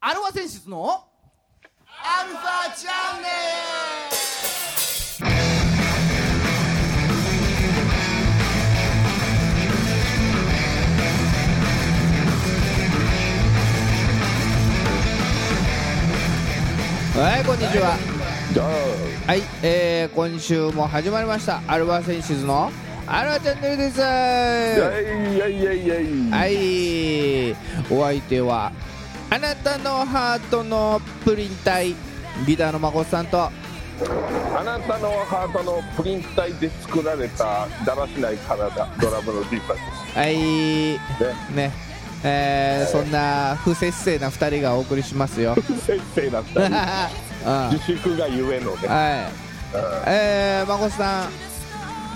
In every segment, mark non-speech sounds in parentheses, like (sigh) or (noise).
アルファ選出のアルファチャンネはいこんにちは。はい、えー、今週も始まりました。アルバセンシズのアルバチャンネルです。はい。お相手はあなたのハートのプリン体ビダーのまこさんと。あなたのハートのプリン体で作られただらしない体ドラムの D パンはい。ですね。ね。えー、そんな不節制な2人がお送りしますよ。先生だったうん。りは自粛がゆえのね。い。えー、まこさん、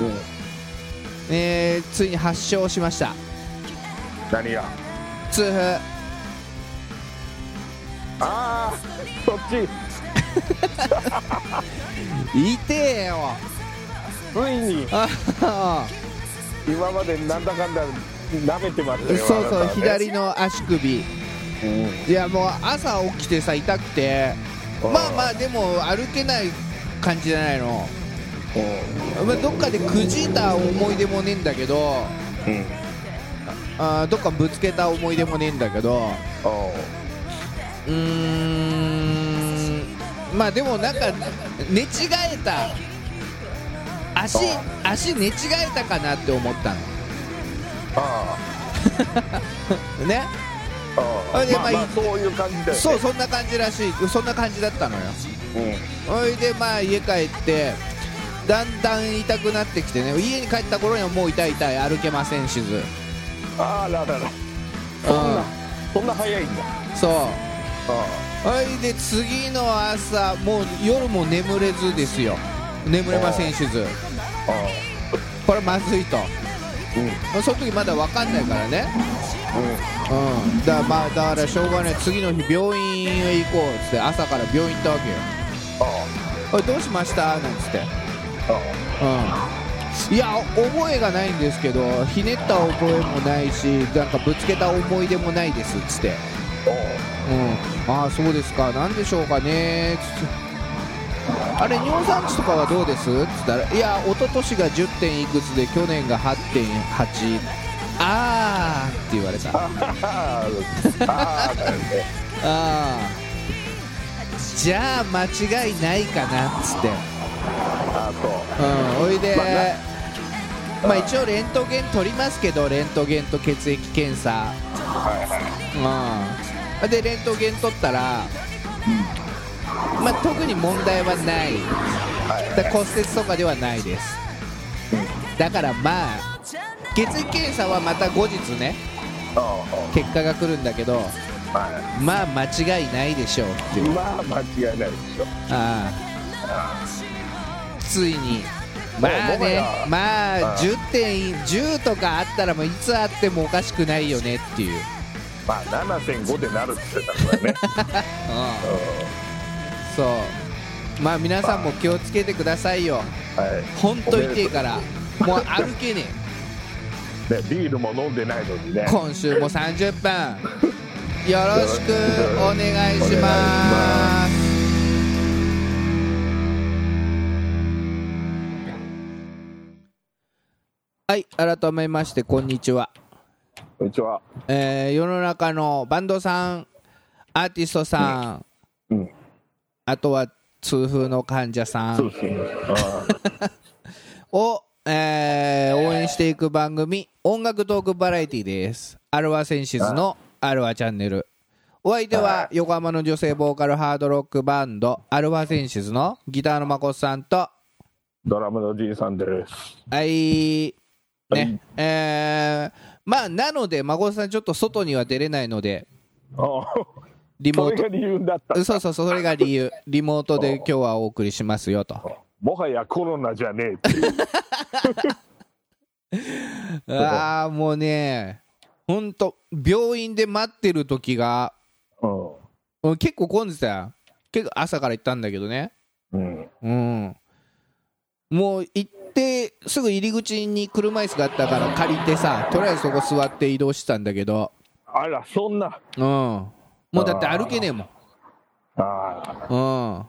うん。えー、ついに発症しました。何が？痛風ああそっち。痛えよ。ついに。あ今までなんだかんだ舐めてましたよそうそう、ね。左の足首。うん。いやもう朝起きてさ痛くて。まあまあでも歩けない感じじゃないの、まあ、どっかでくじいた思い出もねえんだけど。うん。あーどっかぶつけた思い出もねえんだけど。おうーん。まあでもなんか寝違えた。足足寝違えたかなって思ったあの (laughs) ね。ああ。あでまあまあまあそういう感じだよね。そうそんな感じらしい。そんな感じだったのよ。うん。ほいでまあ家帰ってだんだん痛くなってきてね。家に帰った頃にはもう痛い痛い歩けませんしず。あららら。うそんなそんな早いんだ。んそうあほいで次の朝もう夜も眠れずですよ。眠れませんしず。これまずいと。うんその時まだ分かんないからね。うん。うん。だまあだからしょうがない。次の日病院へ行こうっつって朝から病院行ったわけよ。あおいどうしました？なんつって。うん。いや覚えがないんですけどひねった覚えもないしなんかぶつけた思い出もないですっつって。うん。ああそうですか。なんでしょうかね。あれ尿酸値とかはどうです？っつったらいや一昨年が 10. 点いくつで去年が8.8あーって言われた。ああじゃあ間違いないかなっつって。あそう。うんおいで、まあまあ一応レントゲン取りますけどレントゲンと血液検査。はいはい。うんでレントゲン取ったら、まあ特に問題はない。はい。だ骨折とかではないです。だからまあ血液検査はまた後日ねあ結果が来るんだけどまあ間違いないでしょうっていう。いまあ間違いないでしょああ。ついに。まあねまあ10点10とかあったらもういつあってもおかしくないよねっていう、まあ7.5でなるって言ってたからね。(laughs) そう。まあ皆さんも気をつけてくださいよ。うんはい。本当痛いから。もう歩けね (laughs) ねビールも飲んでないのにね。え今週も30分 (laughs) よろしくお願いします。はい改めましてこんにちはこんにちは。えー世の中のバンドさんアーティストさん、うん。あとは痛風の患者さそうんですね。あ (laughs) を、えー応援していく番組音楽トークバラエティです。アルワセンシズのアルワチャンネル。お相手は横浜の女性ボーカルハードロックバンドアルワセンシズのギターのまこさんとドラムのじいさんです。はい。はい。ねえーまあなので孫さんちょっと外には出れないのでああ。リモート。それが理由だったそうそうそうそれが理由。(laughs) リモートで今日はお送りしますよと。もはやコロナじゃねえ (laughs) ああもうねほんと病院で待ってる時がううん。結構混んでたよ結構朝から行ったんだけどね。んうん。うん。もう行ってすぐ入り口に車椅子があったから借りてさとりあえずそこ座って移動してたんだけど。あらそんな。うん。もうだって歩けねえもん。ああうん。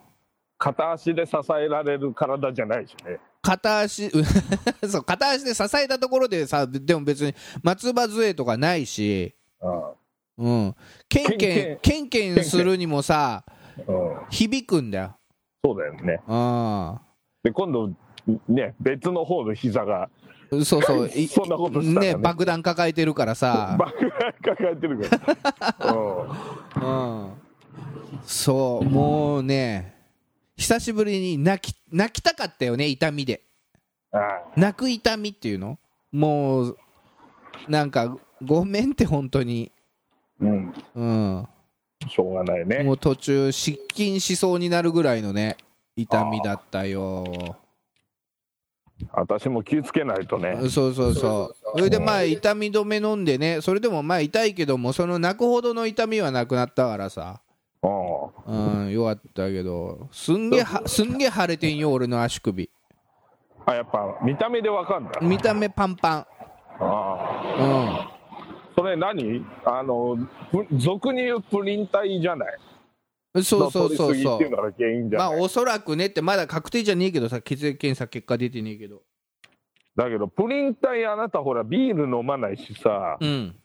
片足で支えられる体じゃないしね。片足 (laughs) そう片足で支えたところでさでも別に松葉杖とかないし。あうん。ケンケンケンケンするにもさあうん。響くんだよ。そうだよね。あで今度ね別の方の膝が。あそうそう。(laughs) いそんなことしたらね。ね爆弾抱えてるからさ。バグが抱えてるから、(laughs) うん。うんそうもうね久しぶりに泣き泣きたかったよね痛みで。泣く痛みっていうの？もうなんかごめんって本当に。うん。うん。しょうがないね。もう途中失禁しそうになるぐらいのね痛みだったよ私も気をつけないとね。そうそうそう。それでまあ痛み止め飲んでね。それでもまあ痛いけどもその泣くほどの痛みはなくなったからさ。うんうんよかったけど。すんげすんげえ腫れてんよ俺の足首。あやっぱ見た目でわかんだ。見た目パンパああ。ンそれ何？あのプ俗に言うプリン体じゃない？うんそうそうそうそう。まあおそらくねってまだ確定じゃねえけどさ血液検査結果出てねえけど。だけどプリン体あなたほらビール飲まないしさうん。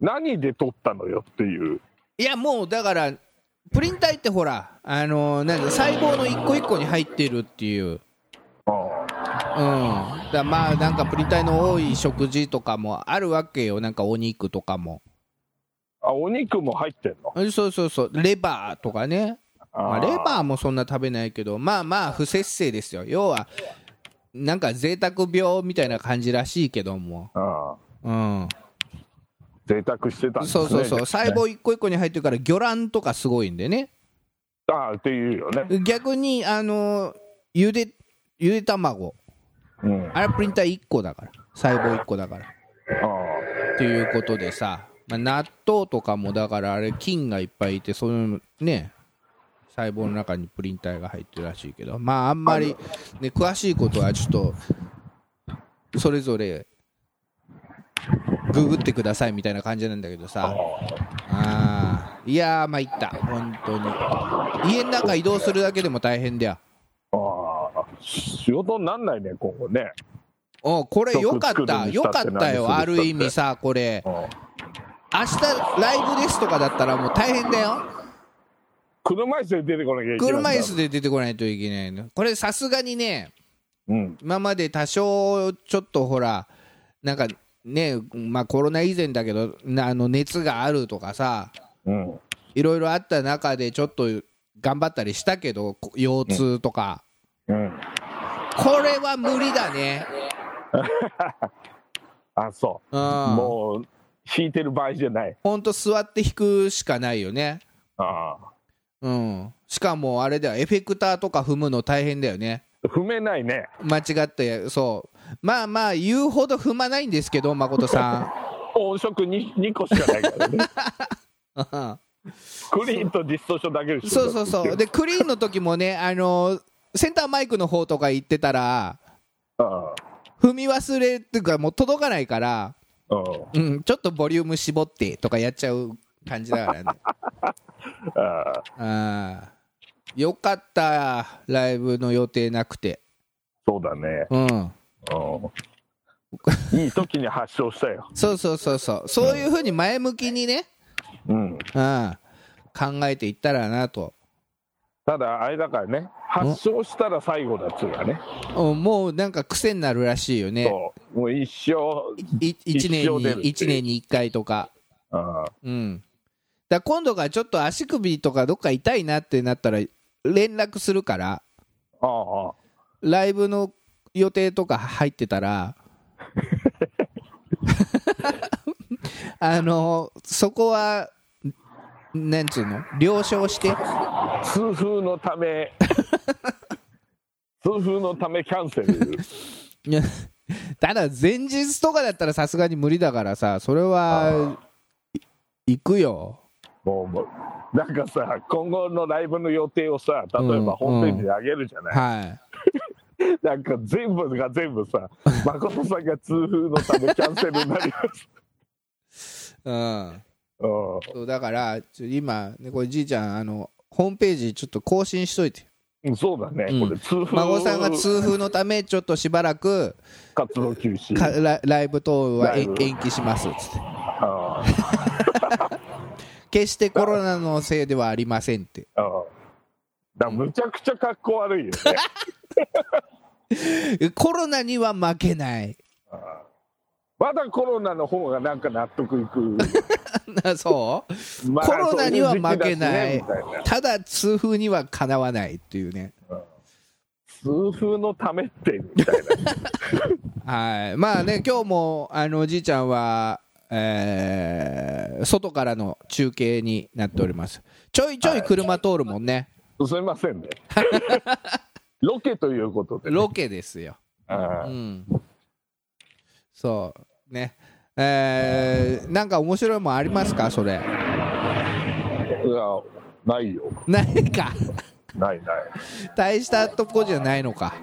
何で取ったのよっていう。いやもうだからプリン体ってほらあのーなんだ細胞の一個一個に入ってるっていう。うん。あだからまあなんかプリン体の多い食事とかもあるわけよ。なんかお肉とかもあお肉も入ってんの？そうそうそう。レバーとかね。まあ、あレバーもそんな食べないけどまあまあ不摂生ですよ。要はなんか贅沢病みたいな感じらしいけども。あうん。贅沢してたんですね。そうそうそう。細胞一個一個に入ってるから魚卵とかすごいんでね。ああっていうよね。逆にあのゆでゆで卵。うん。ああれプリン体1個だから。細胞1個だから。あっていうことでさ、まあ、納豆とかもだからあれ菌がいっぱいいてそういうね細胞の中にプリン体が入ってるらしいけど。まああんまり、ね、詳しいことはちょっとそれぞれググってくださいみたいな感じなんだけどさ。あー。いやーまいった。本当に。家の中移動するだけでも大変だよ。ああ仕事になんないね今後ね。おこれよかった。よかったよ。ある意味さこれ。うん明日ライブですとかだったらもう大変だよ。車椅子で出てこなきゃいけない車椅子で出てこないといけないの。これさすがにねうん。今まで多少ちょっとほらなんかねまあコロナ以前だけどなあの熱があるとかさうん。いろいろあった中でちょっと頑張ったりしたけどこ腰痛とか、うん。これは無理だね。(laughs) あそう。うん。もう引いてる場合じゃない。ほんと座って弾くしかないよね。あうん。しかもあれだよ。エフェクターとか踏むの大変だよね。あ踏めないね。間違ってそう。まあまあ言うほど踏まないんですけど誠さ (laughs) 音色 2, 2個しかないからね。(laughs) ん。クリーンとディストーションだけでしょそうそうそう。でクリーンの時もねあのセンターマイクの方とか行ってたらあ踏み忘れっていうかもう届かないから、あうん。うん、ちょっとボリューム絞ってとかやっちゃう感じだからね。(laughs) ああよかったライブの予定なくて。そうだね。うん。うん。いい時に発症したよ。(laughs) そうそうそうそう。そういうふうに前向きにね、うん。うん、考えていったらなと。ただあれだからね。発症したら最後だっつうかね。うん。もうなんか癖になるらしいよね。そうもう一生い1一年に一年に1回とか。ああ。うん。だ今度がちょっと足首とかどっか痛いなってなったら連絡するからああ。ライブの予定とか入ってたらあのそこはなんつうの？了承して？痛風のため痛風のためキャンセル (laughs) ただ前日とかだったらさすがに無理だからさそれはい行くよ。もうもうなんかさ今後のライブの予定をさ例えうん。ばホームページに上げるじゃない、はい。なんか全部が全部さ (laughs) 誠さんが痛風のためキャンセルになります。うん。そうだから今、ね、これじいちゃんあのホームページちょっと更新しといて。うんそうだね、うん。これ痛風孫さんが痛風のためちょっとしばらく活動休止。かラライブ等は延期しますっつって。(laughs) 決してコロナのせいではありませんって。だむちゃくちゃ格好悪いよね。(laughs) コロナには負けないまだコロナの方がなんか納得いく、な (laughs) そう？まあコロナには負けない。ただ痛風にはかなわないっていうね。痛風のためってみたいな。はい。まあね今日もあのおじいちゃんはえー外からの中継になっております。ちょいちょい車通るもんね。すみませんね。ロケということで、ね、ロケですよ。うん。そうね。えー、なんか面白いもんありますか？それ。いやないよ。ないか。ないない。大したとこじゃないのか。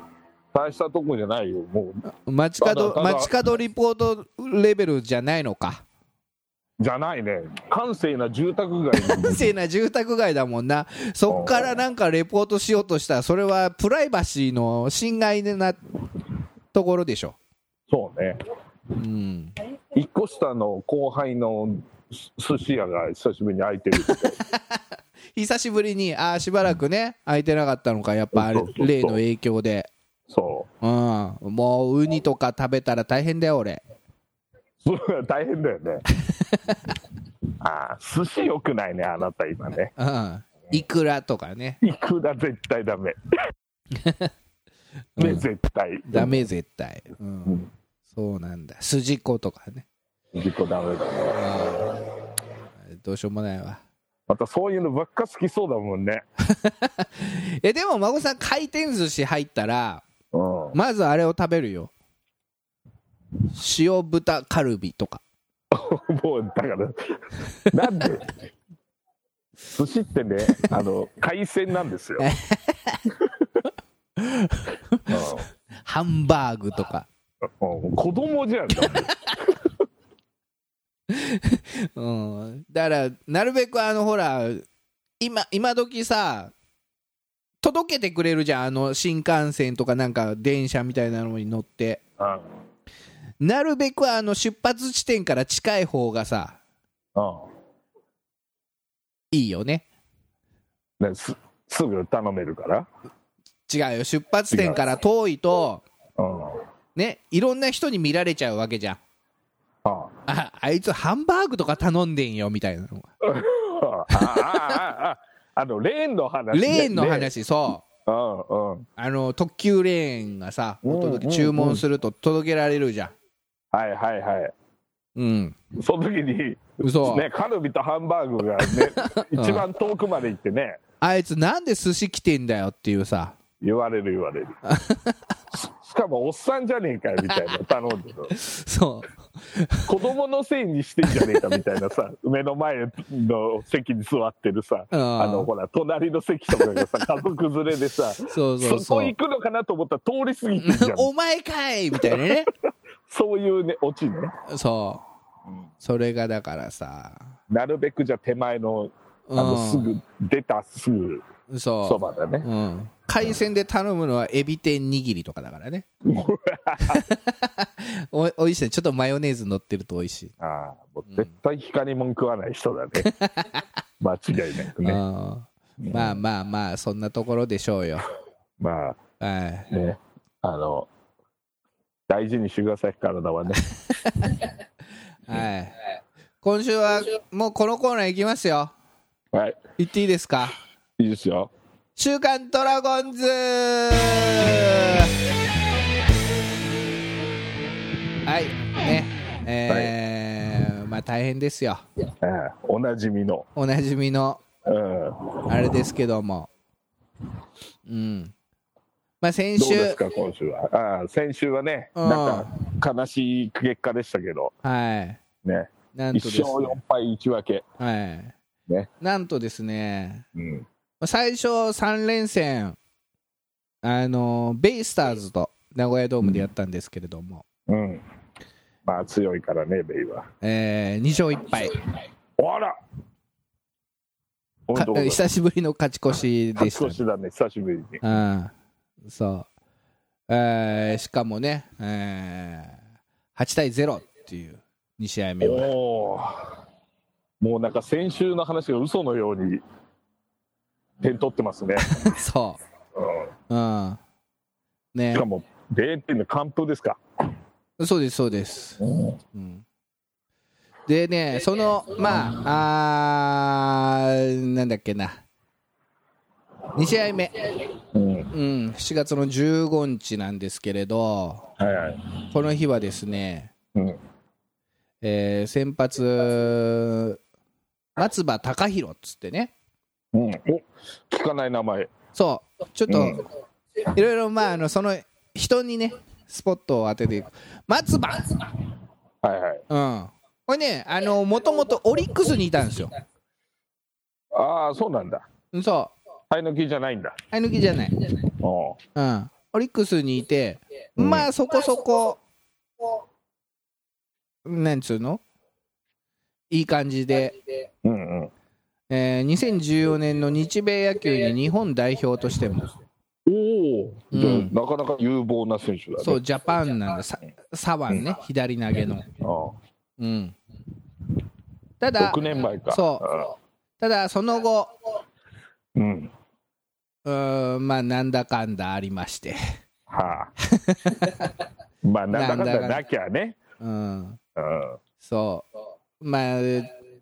大したとこじゃないよ。もう街角街角リポートレベルじゃないのか。じゃないね。閑静な住宅街に (laughs) 閑静な住宅街だもんな。そっからなんかレポートしようとしたらそれはプライバシーの侵害なところでしょ。そうねうん。一個下の後輩のす寿司屋が久しぶりに開いてる (laughs) 久しぶりにああしばらくね空いてなかったのかやっぱあれ例の影響で。そう。ん。もうウニとか食べたら大変だよ俺。大変だよね。(laughs) ああ寿司よくないねあなた今ね。うん。イクラとかね。いくら絶対ダメ。(laughs) ね、うん。絶対ダメ絶対、う、うんんそうなんだ。筋子とかね。自己ダメだね。うん。どうしようもないわ。またそういうのばっか好きそうだもんね。(laughs) えでも孫さん回転寿司入ったらうん。まずあれを食べるよ。塩豚カルビとか。(laughs) もうだからなんで？寿司ってねあの海鮮なんですよ、(laughs) ハンバーグとか、子供じゃん。(laughs) うん、だからなるべくあのほら今今時さ届けてくれるじゃん。あの新幹線とかなんか電車みたいなのに乗って。うん。なるべくあの出発地点から近い方がさうん。いいよね。ねすすぐ頼めるから、違うよ。出発点から遠いとうん、ねいろんな人に見られちゃうわけじゃん。ああ。あいつハンバーグとか頼んでんよみたいな。の (laughs) がああのレーンの話、ね、レーンの話そう。うんうん。あの特急レーンがさお届けうん。注文すると届けられるじゃん。はいはいはい。うん。その時に嘘、ねカルビとハンバーグがね (laughs) 一番遠くまで行ってね。あいつなんで寿司来てんだよっていうさ。言われる言われる (laughs) ししかもおっさんじゃねえかよみたいな頼んでる (laughs) そう。子供のせいにしてんじゃねえかみたいなさ (laughs) 目の前の席に座ってるさうんあのほら隣の席とかがさ家族連れでさそうそうそこ行くのかなと思ったら通り過ぎてんじゃん。お前かいみたいなね。(laughs) そういうねオチね。そう。それがだからさ。なるべくじゃあ手前のあのうん。すぐ出たすぐそばだね。うん、海鮮で頼むのはエビ天握りとかだからね。(laughs) おおいしいね。ちょっとマヨネーズ乗ってると美味しい、ああもう絶対光もん食わない人だね。(laughs) 間違いなくね。うん。まあまあまあそんなところでしょうよ。(laughs) まはい。あね。あの大事にしてください体はね。はい。今週はもうこのコーナー行きますよ。はい。行っていいですか？いいですよ週刊ドラゴンズ。はいねえーまあ大変ですよ。おなじみの。おなじみのうん。あれですけども。うん。まあ先どう週ですか今週は？ああ先週はねうん。なんか悲しい結果でしたけど。はい。ね。1なんとです勝ね4敗1分け。はい。ね。なんとですね。うん最初3連戦あのベイスターズと名古屋ドームでやったんですけれども、うん。まあ強いからねベイは。えー2勝1敗。あら。久しぶりの勝ち越しでした勝ち越しだね久しぶりに。うん、そう、えーしかもね、えー8対0っていう2試合目は、もうなんか先週の話が嘘のように点取ってますね、(laughs) そう。う、うん、ね。ん、しか、も0点の完封ですか、そうです、そうです。うん、でね、その、まあ、あーなんだっけな、2試合目、うん、うん、7月の15日なんですけれど、はいはい、この日はですね、うん、えー先発、松葉貴弘っつってね、うん、お聞かない名前、そう、ちょっと、うん。いろいろ、まあ、あのその人にね、スポットを当てていく。松葉、はいはい、うん、これね、あのもともとオリックスにいたんですよ。ああ、そうなんだ、そう、生え抜きじゃないんだ、あい抜きじゃない。おうん、オリックスにいて、うん。まあそこそこ、なんつうの？いい感じで、うんうん、えー2014年の日米野球に日本代表としても、おお、じゃあうん。なかなか有望な選手だね、そう、ジャパンなんだ、さ左腕ね、左投げの。あうん、たあだ6、年前か、そただその後、うん、うーん、まあなんだかんだありまして、はあ、(laughs) まあ、なんだかんだなきゃね、うん、うん、そう、まあ、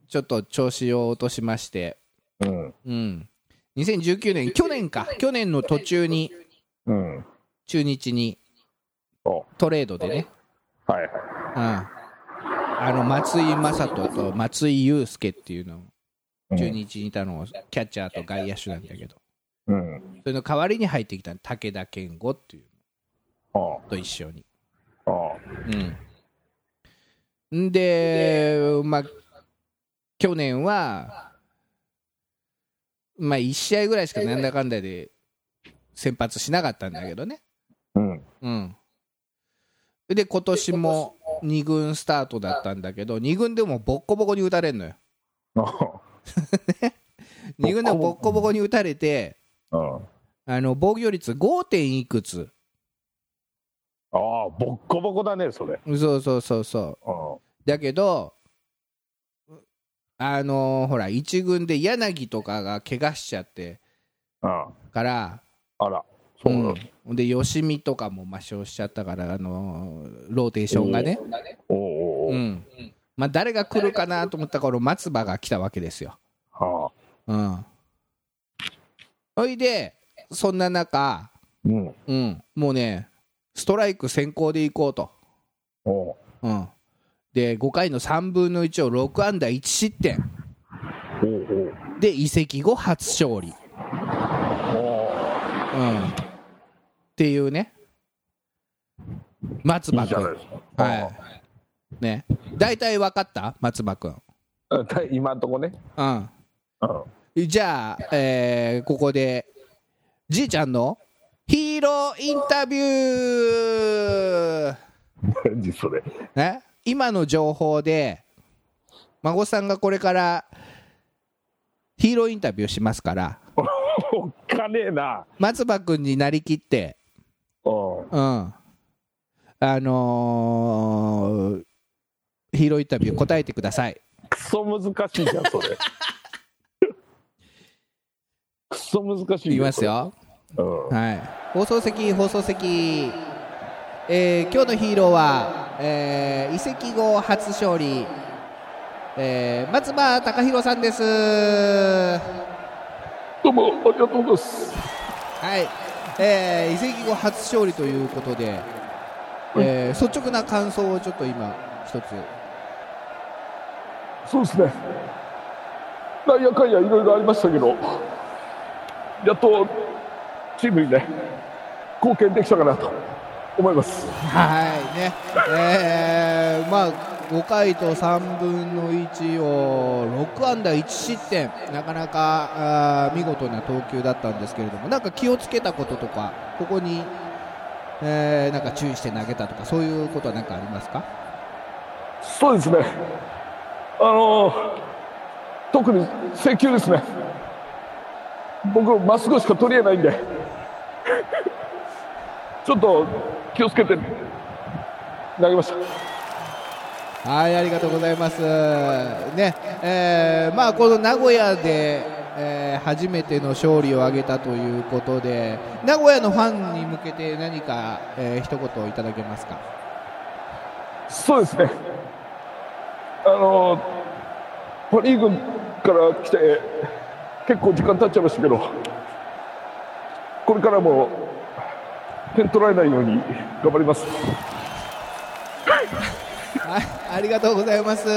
ちょっと調子を落としまして、うん、うん、2019年、去年か、去年の途中にうん、中日におトレードでね、はい。はい、うん、あの松井雅人と松井裕介っていうの、うん。中日にいたのをキャッチャーと外野手なんだけど、うん、それの代わりに入ってきた武田健吾っていうあのと一緒に。あ、あ。うん、ん。で、まあ、去年は、まあ、1試合ぐらいしかなんだかんだで先発しなかったんだけどね。あ、うん、うん、で、今年も2軍スタートだったんだけど、2軍でもボッコボコに打たれるのよ。あ2 (laughs) 軍でもボッコボコに打たれて、あ、あの防御率 5. 点いくつ。ああ、ボッコボコだね、それ。そうそうそうそう。あだけど、あのーほら、1軍で柳とかが怪我しちゃって。あ、から、あら、そうなんだ。うん。で、吉見とかも抹消しちゃったから、あのーローテーションがね、おうおうおう、うん。まあ、誰が来るかなと思った頃、松葉が来たわけですよ。はあ、うん、ほいで、そんな中、うん、うん、もうね、ストライク先行でいこうと。おう。うん、で、5回の3分の1を6安打1失点。で、移籍後初勝利。おうん、っていうね、松葉君。はい。ね。大体分かった？松葉君。今んとこね。うん。うん、じゃあ、えーここで、じいちゃんのヒーローインタビュー、何それ。ね、今の情報で、孫さんがこれからヒーローインタビューしますから、おっかねえな。松葉君になりきって、うん、うん、あのーヒーローインタビュー答えてください。くそ難しいじゃん、それ。(laughs) くそ難しいいきます。よ。うん、はい、放送席、放送席、えー今日のヒーローは、えー移籍後初勝利、えー松葉貴弘さんです。はどうも、ありがとうございます。い、えー移籍後初勝利ということで、えー率直な感想をちょっと今、一つ。そうですね。なんやかんやいろいろありましたけど、やっとチームにね、貢献できたかなと思います。はい。ね、えーまあ、5回と3分の1を6安打1失点、なかなか見事な投球だったんですけれども、なんか気をつけたこととか、ここに、えーなんか注意して投げたとか、そういうことは何かありますか？そうですね。あの特に制球ですね。僕まっすぐしか取りえないんでちょっと気をつけて投げましたはい、ありがとうございます。ね、えーまあこの名古屋で、えー初めての勝利を挙げたということで、名古屋のファンに向けて何か、えー一言いただけますか？そうですねあのパ・リーグから来て結構時間経っちゃいましたけどこれからも点取られないように頑張りますはい、(laughs) ありがとうございます。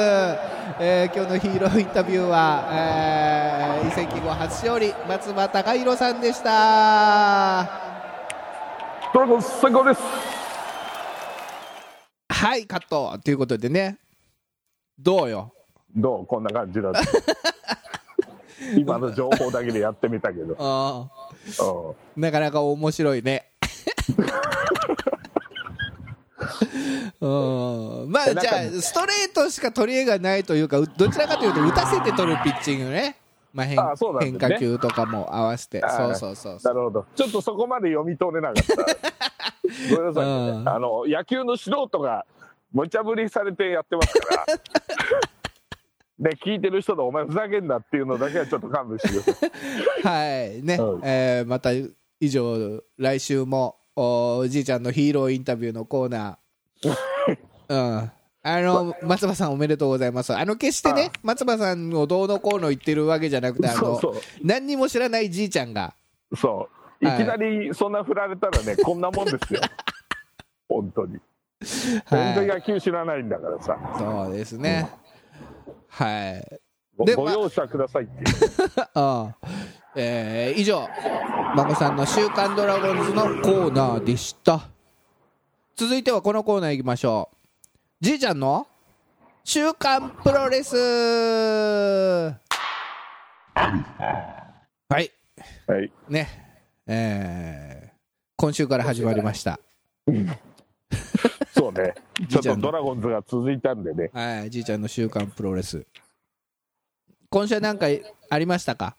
えー今日のヒーローインタビューは、えー移籍後初勝利松葉貴弘さんでした。ドラゴンズ最高ですはい、カットということでね。どうよ？どう？こんな感じだと (laughs) 今の情報だけでやってみたけど、(laughs) なかなか面白いね。うん。まあじゃあストレートしか取り柄がないというかうどちらかというと打たせて取るピッチングね、まあ、変あそうなんですね。変化球とかも合わせて。そうそうそうそう。なるほど。ちょっとそこまで読み取れなかった。(laughs) ごめんなさいね、うん。あの野球の素人が無茶ぶりされてやってますから。(laughs) ね聞いてる人でお前ふざけんなっていうのだけはちょっと勘弁してくださいはい。ね、うん。えーまた以上来週もおおじいちゃんのヒーローインタビューのコーナー。(laughs) うん。あの松葉さんおめでとうございます。あの決してね松葉さんをどうのこうの言ってるわけじゃなくてあのそうそう。何にも知らないじいちゃんが。そう。いはいきなりそんな振られたらね、(laughs) こんなもんですよ。本当に。全然野球知らないんだからさ、そうですね。はい。ごでまあ。ご容赦くださいっていう。あ (laughs) あえー以上、孫さんの週刊ドラゴンズのコーナーでした。続いてはこのコーナー行きましょう。じいちゃんの週刊プロレスはい。はいね。えー今週から始まりました。そうね (laughs) ちょっとドラゴンズが続いたんでねはい。じいちゃんの週刊プロレス。今週は何かありましたか？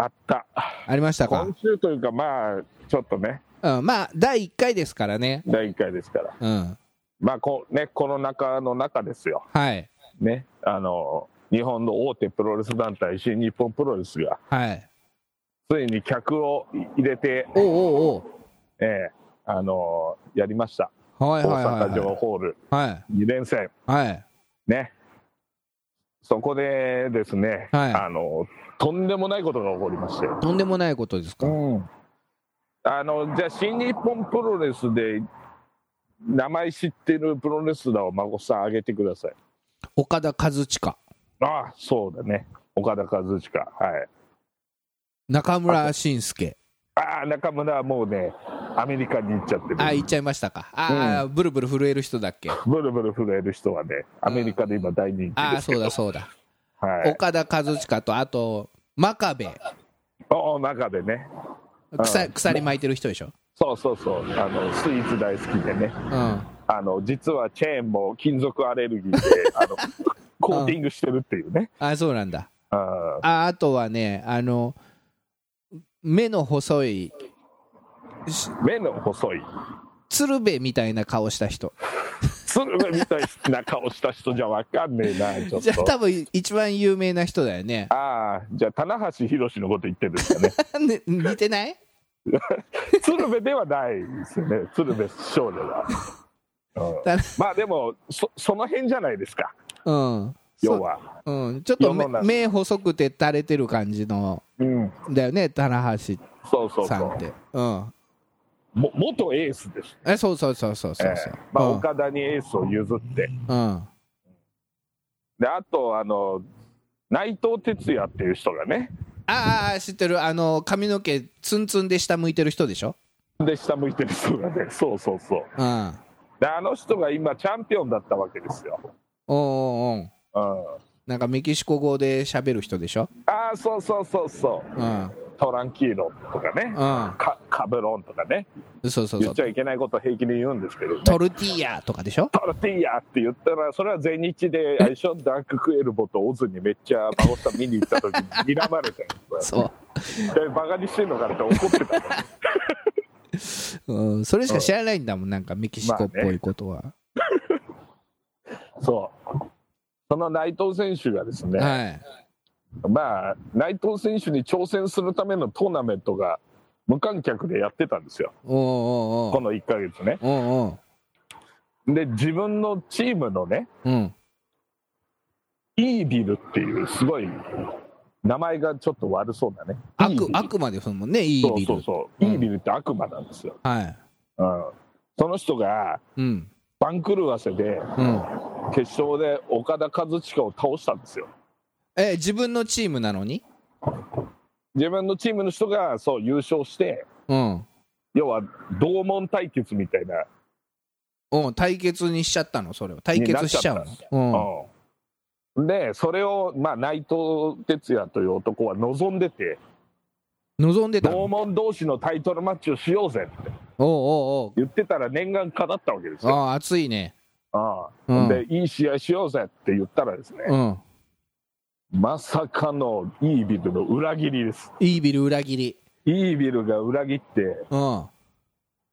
あった。ありましたか？今週というかまあちょっとね。うん、まあ第1回ですからね、第1回ですから。うん、まあこうねこの中の中ですよ。はい、ねあの日本の大手プロレス団体新日本プロレスがはい、ついに客を入れて、おうおうええあのやりました。おう、はい大はいはい。阪城ホールはい、2連戦。はい、ね。そこでですね、はい。あのとんでもないことが起こりまして、とんでもないことですか、あのじゃあ新日本プロレスで名前知ってるプロレスラーを孫さん挙げてください。岡田和親、ああそうだね。岡田和親。はい。中村慎介、ああ中村はもうねアメリカに行っちゃってる。あ、言っちゃいましたか、あ、あブルブル震える人だっけ、ブルブル震える人はねアメリカで今大人気あですけど、そうだそうだ、はい。岡田和親と、あと、真壁、お中でね。鎖鎖巻いてる人でしょ、そうそうそう。あのスイーツ大好きでね。うん、あの実はチェーンも金属アレルギーで (laughs) あのコーティングしてるっていうね、あ、そうなんだ、あああとはね、あの、目の細い、目の細い鶴瓶みたいな顔した人。鶴瓶みたいな顔した人じゃわかんねえなちょっじゃあと多分一番有名な人だよね。ああじゃあ棚橋宏のこと言ってるんですかね。(laughs) ね似てない？(laughs) 鶴瓶ではないですよね。鶴瓶少女は、うん。だ。まあでもそその辺じゃないですか。うん。要は。そううん、ちょっと目細くて垂れてる感じの。うん。だよね、棚橋そうそうそさんって。うん。うも元エースです、えそうそうそうそうそう。えそうえ。まあ、うん。岡田にエースを譲って。うん。であとあの内藤哲也っていう人がね。ああ、知ってる。あの、髪の毛ツンツンで下向いてる人でしょ？で下向いてる人がね。そうそうそう。うん。であの人が今チャンピオンだったわけですよ、おうおうおう。うん、なんかメキシコ語で喋る人でしょ？ああそうそうそうそう。うん。うん。トランキーロとかね、かカブロンとかねそうそう言っちゃいけないこと平気で言うんですけど、ね、トルティーヤとかでしょ？トルティーヤって言ったらそれは全日であれでしょダーククエルボとオズにめっちゃ孫さん見に行った時に睨まれたんですよそう。でバカにしてんのかなって怒ってたうん、それしか知らないんだもんなんかメキシコっぽいことは、そう。その内藤選手がですね、はいまあ内藤選手に挑戦するためのトーナメントが無観客でやってたんですよ。この1ヶ月ね。で自分のチームのねうん。イービルっていうすごい名前がちょっと悪そうだね。悪悪魔ですもんねいいビル。そうそうそう、うん。イービルって悪魔なんですよ、はい。うん、その人がうん。番狂わせでうん。決勝で岡田和親を倒したんですよえ自分のチームなのに？自分のチームの人がそう優勝してうん。要は同門対決みたいな、うん対決にしちゃったの？それを対決しちゃうになっちのうん。でそれを、まあ、内藤哲也という男は望んでてうん望んでた同の門同士のタイトルマッチをしようぜって。おうお言ってたら念願かなったわけですよああ熱いねああうんでいい試合しよう。ぜって言ったらですね、うんまさかのイービルの裏切りです。いいビル裏切り。イービルが裏切ってうん。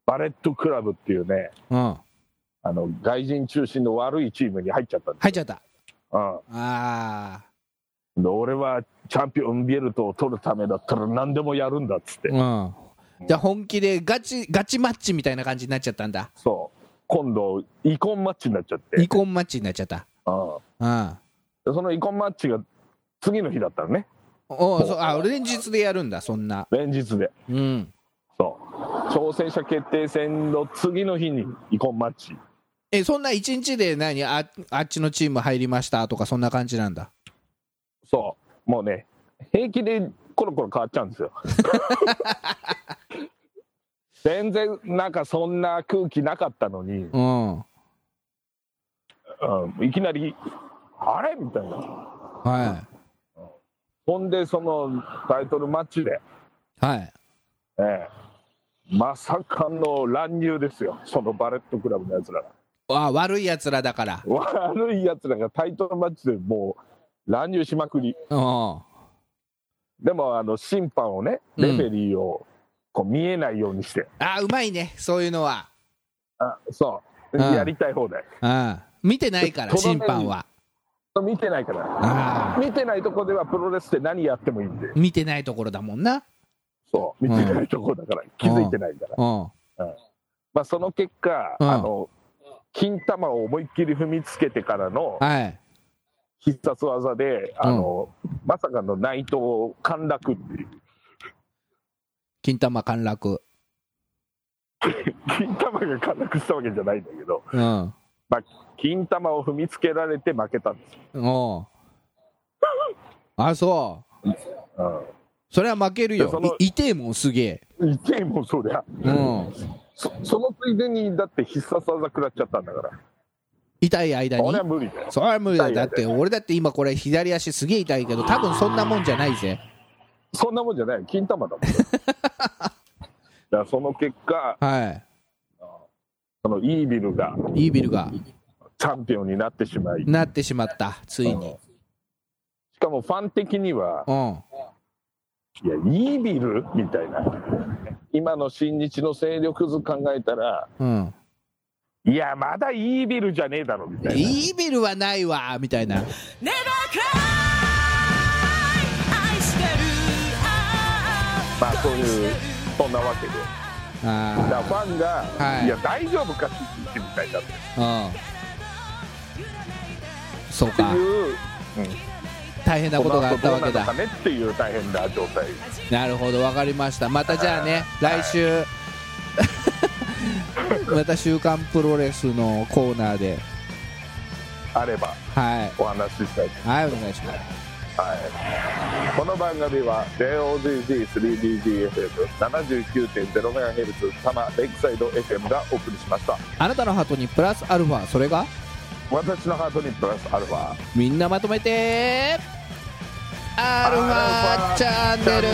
バレットクラブっていうねうん。あの外人中心の悪いチームに入っちゃった入っちゃった。うん。ああで俺はチャンピオンベルトを取るためだったら何でもやるんだっつって、うん。じゃあ本気でガチガチマッチみたいな感じになっちゃったんだ。そう。今度イコンマッチになっちゃって、イコンマッチになっちゃった。うん。うん。でそのイコンマッチが次の日だったのね。おうそうあ連日でやるんだそんな。連日で。うん。そう。挑戦者決定戦の次の日にイコンマッチ。えそんな一日で何ああっちのチーム入りましたとかそんな感じなんだ？そう。もうね平気でコロコロ変わっちゃうんですよ。(laughs) 全然なんかそんな空気なかったのに、うん。うん、いきなり「あれ?」みたいな。はほんでそのタイトルマッチで、いはい。ええ。まさかの乱入ですよ。そのバレットクラブのやつらが。あ悪いやつらだから。悪いやつらがタイトルマッチでもう乱入しまくり。うん。でもあの審判をねレフェリーをこう見えないようにして、あうまいねそういうのは。あそう、うん。やりたい放題。うん。見てないから審判は見てないから。見てないとこではプロレスって何やってもいいんで。見てないところだもんな。そう。見てないとこだから、気づいてないから、うん。まあ、その結果、うん。あの金玉を思いっきり踏みつけてからのはい。必殺技で、あのまさかの内藤を陥落っていう。金玉陥落。(laughs) 金玉が陥落したわけじゃないんだけど。うん金玉を踏みつけられて負けたんです。よ、あそう。うそれは負けるよ。痛えもんすげえ。ん、痛いもんそりゃうん。そそのついでにだって必殺技食らっちゃったんだから。痛い間に？俺は無理だよ。それは無理だ。だって俺だって今これ左足すげえ痛いけど多分そんなもんじゃないぜ。そんなもんじゃない。金玉だもん。(laughs) だその結果はそのイービルがいいいビルがチャンピオンになってしまいなってしまったついにしかもファン的にはうんいや、イービルみたいな。今の新日の勢力図考えたら、うんいや、まだイービルじゃねえだろ、みたいな。いいビルはないわみたいなまあ、そういう、そんなわけで。だファンが、はい。い、や、大丈夫か、新日みたいだってあうん。そうか。いう、大変なことがあったわけだ。なねっていう大変な状態。なるほど。分かりました。またじゃあね来週。(laughs) また「週刊プロレス」のコーナーで。あれば、はい。お話ししたいとはいお願いしますはい、この番組は JOZZ3DGFM79.0MHz 多摩レイクサイド FM がお送りしました。あなたのハートにプラスアルファそれが？私のハートにプラスアルファ。みんなまとめてアルファチャンネル